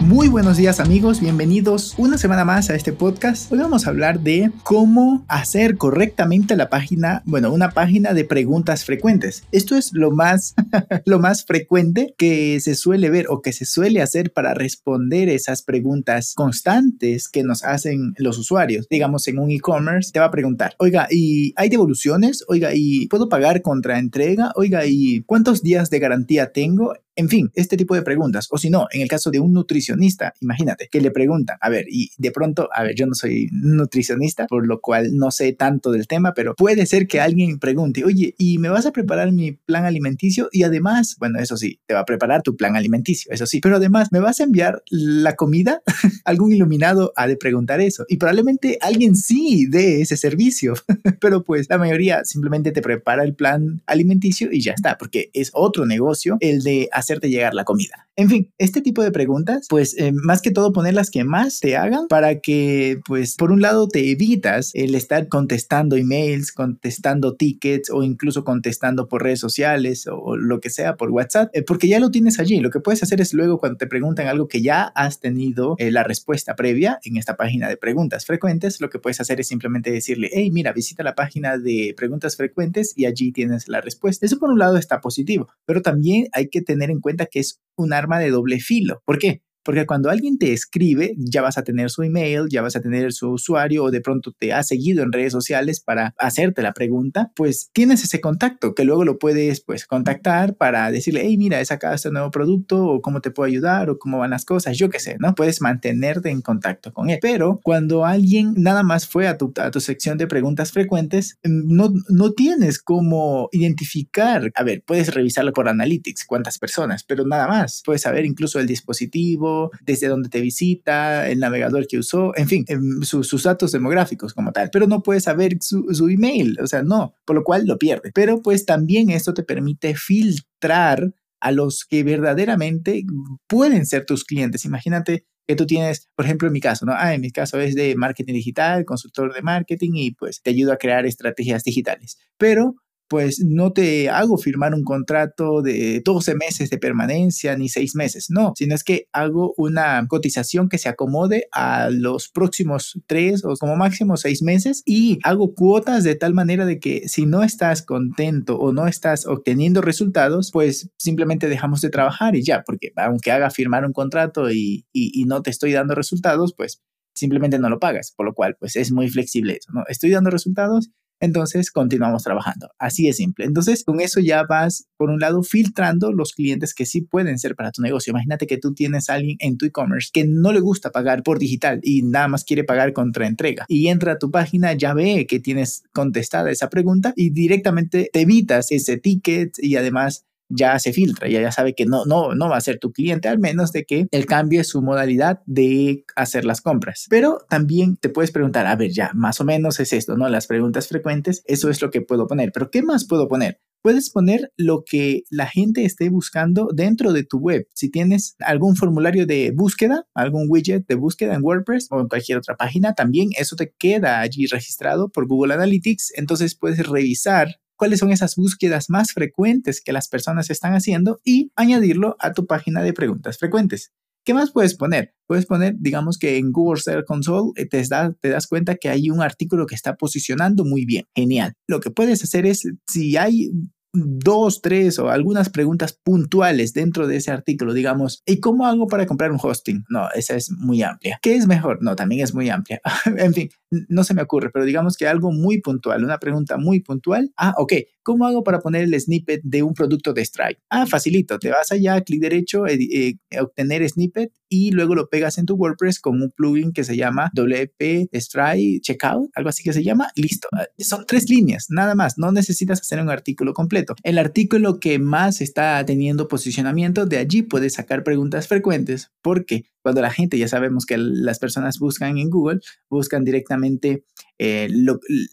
Muy buenos días amigos, bienvenidos una semana más a este podcast. Hoy vamos a hablar de cómo hacer correctamente la página, bueno, una página de preguntas frecuentes. Esto es lo más, lo más frecuente que se suele ver o que se suele hacer para responder esas preguntas constantes que nos hacen los usuarios. Digamos, en un e-commerce te va a preguntar, oiga, ¿y hay devoluciones? Oiga, ¿y puedo pagar contra entrega? Oiga, ¿y cuántos días de garantía tengo? En fin, este tipo de preguntas. O si no, en el caso de un nutricionista, imagínate que le preguntan, a ver, y de pronto, a ver, yo no soy nutricionista, por lo cual no sé tanto del tema, pero puede ser que alguien pregunte, oye, ¿y me vas a preparar mi plan alimenticio? Y además, bueno, eso sí, te va a preparar tu plan alimenticio, eso sí, pero además, ¿me vas a enviar la comida? Algún iluminado ha de preguntar eso. Y probablemente alguien sí dé ese servicio, pero pues la mayoría simplemente te prepara el plan alimenticio y ya está, porque es otro negocio el de hacerte llegar la comida. En fin, este tipo de preguntas, pues eh, más que todo poner las que más te hagan para que, pues, por un lado te evitas el estar contestando emails, contestando tickets o incluso contestando por redes sociales o lo que sea por WhatsApp, eh, porque ya lo tienes allí. Lo que puedes hacer es luego cuando te preguntan algo que ya has tenido eh, la respuesta previa en esta página de preguntas frecuentes, lo que puedes hacer es simplemente decirle, hey, mira, visita la página de preguntas frecuentes y allí tienes la respuesta. Eso por un lado está positivo, pero también hay que tener en cuenta que es un arma de doble filo. ¿Por qué? Porque cuando alguien te escribe, ya vas a tener su email, ya vas a tener su usuario o de pronto te ha seguido en redes sociales para hacerte la pregunta, pues tienes ese contacto que luego lo puedes pues contactar para decirle, hey, mira, he sacado este nuevo producto o cómo te puedo ayudar o cómo van las cosas, yo qué sé, ¿no? Puedes mantenerte en contacto con él. Pero cuando alguien nada más fue a tu, a tu sección de preguntas frecuentes, mm, no, no tienes cómo identificar, a ver, puedes revisarlo por Analytics, cuántas personas, pero nada más, puedes saber incluso el dispositivo, desde dónde te visita, el navegador que usó, en fin, em, sus datos demográficos como tal, pero no puedes saber su, email, o sea, no, por lo cual lo pierde. Pero pues también esto te permite filtrar a los que verdaderamente pueden ser tus clientes. Imagínate que tú tienes, por ejemplo, en mi caso, ¿no? Ah, en mi caso es de marketing digital, consultor de marketing y pues te ayudo a crear estrategias digitales. Pero pues no te hago firmar un contrato de 12 meses de permanencia ni 6 meses, no, sino es que hago una cotización que se acomode a los próximos 3 o como máximo 6 meses y hago cuotas de tal manera de que si no estás contento o no estás obteniendo resultados, pues simplemente dejamos de trabajar y ya, porque aunque haga firmar un contrato y, y, no te estoy dando resultados, pues simplemente no lo pagas, por lo cual pues es muy flexible eso, ¿no? Estoy dando resultados, entonces continuamos trabajando. Así es simple. Entonces con eso ya vas, por un lado, filtrando los clientes que sí pueden ser para tu negocio. Imagínate que tú tienes a alguien en tu e-commerce que no le gusta pagar por digital y nada más quiere pagar contra entrega. Y entra a tu página, ya ve que tienes contestada esa pregunta y directamente te evitas ese ticket y además ya se filtra, ya, ya sabe que no, no, no va a ser tu cliente, al menos de que el cambio es su modalidad de hacer las compras. Pero también te puedes preguntar, a ver, ya, más o menos es esto, ¿no? Las preguntas frecuentes, eso es lo que puedo poner, pero ¿qué más puedo poner? Puedes poner lo que la gente esté buscando dentro de tu web. Si tienes algún formulario de búsqueda, algún widget de búsqueda en WordPress o en cualquier otra página, también eso te queda allí registrado por Google Analytics. Entonces puedes revisar cuáles son esas búsquedas más frecuentes que las personas están haciendo y añadirlo a tu página de preguntas frecuentes. ¿Qué más puedes poner? Puedes poner, digamos que en Google Search Console eh, te, te, das cuenta que hay un artículo que está posicionando muy bien. Genial. Lo que puedes hacer es, si hay dos, tres o algunas preguntas puntuales dentro de ese artículo, digamos, ¿y cómo hago para comprar un hosting? No, esa es muy amplia. ¿Qué es mejor? No, también es muy amplia. en fin, no se me ocurre, pero digamos que algo muy puntual, una pregunta muy puntual. Ah, ok, ¿cómo hago para poner el snippet de un producto de Stripe? Ah, facilito, te vas allá, clic derecho, eh, obtener snippet y luego lo pegas en tu WordPress con un plugin que se llama WP Stripe Checkout, algo así que se llama, listo. Ah, son tres líneas, nada más, no necesitas hacer un artículo completo. El artículo que más está teniendo posicionamiento, de allí puedes sacar preguntas frecuentes. ¿Por qué? Cuando la gente, ya sabemos que las personas buscan en Google, buscan directamente eh,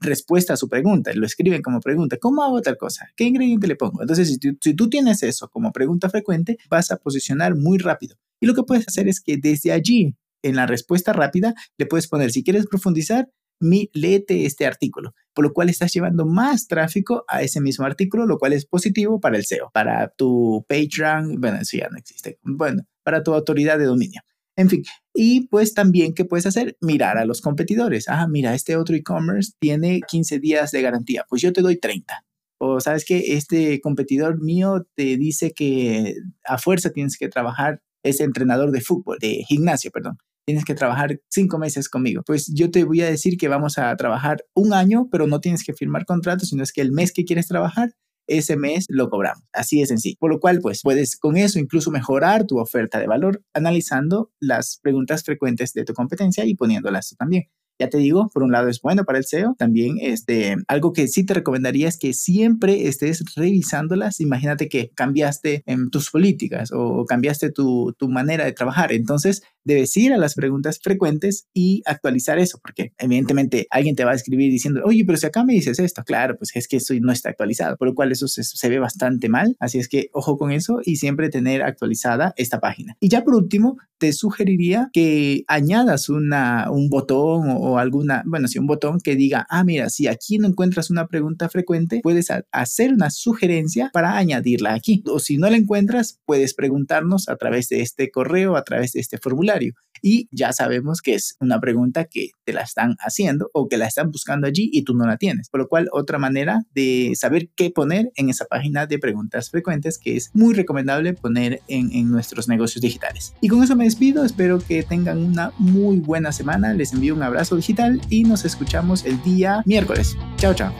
respuesta a su pregunta, lo escriben como pregunta, ¿cómo hago tal cosa? ¿Qué ingrediente le pongo? Entonces, si tú tienes eso como pregunta frecuente, vas a posicionar muy rápido. Y lo que puedes hacer es que desde allí, en la respuesta rápida, le puedes poner, si quieres profundizar, mi, léete este artículo, por lo cual estás llevando más tráfico a ese mismo artículo, lo cual es positivo para el SEO, para tu PageRank, bueno, eso ya no existe, bueno, para tu autoridad de dominio. En fin, y pues también, ¿qué puedes hacer? Mirar a los competidores. Ah, mira, este otro e-commerce tiene 15 días de garantía, pues yo te doy 30. O sabes que este competidor mío te dice que a fuerza tienes que trabajar, es entrenador de fútbol, de gimnasio, perdón tienes que trabajar cinco meses conmigo. Pues yo te voy a decir que vamos a trabajar un año, pero no tienes que firmar contrato, sino es que el mes que quieres trabajar, ese mes lo cobramos. Así es sencillo. Por lo cual, pues puedes con eso incluso mejorar tu oferta de valor analizando las preguntas frecuentes de tu competencia y poniéndolas también. Ya te digo, por un lado es bueno para el SEO, también este, algo que sí te recomendaría es que siempre estés revisándolas. Imagínate que cambiaste en tus políticas o cambiaste tu, tu manera de trabajar. Entonces, debes ir a las preguntas frecuentes y actualizar eso, porque evidentemente alguien te va a escribir diciendo, oye, pero si acá me dices esto, claro, pues es que eso no está actualizado, por lo cual eso se, ve bastante mal. Así es que ojo con eso y siempre tener actualizada esta página. Y ya por último, te sugeriría que añadas una, un botón o, alguna, bueno, sí, un botón que diga, ah, mira, si aquí no encuentras una pregunta frecuente, puedes hacer una sugerencia para añadirla aquí. O si no la encuentras, puedes preguntarnos a través de este correo, a través de este formulario y ya sabemos que es una pregunta que te la están haciendo o que la están buscando allí y tú no la tienes. Por lo cual, otra manera de saber qué poner en esa página de preguntas frecuentes que es muy recomendable poner en, en nuestros negocios digitales. Y con eso me despido, espero que tengan una muy buena semana, les envío un abrazo digital y nos escuchamos el día miércoles. Chao, chao.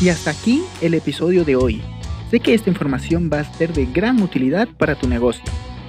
Y hasta aquí el episodio de hoy. Sé que esta información va a ser de gran utilidad para tu negocio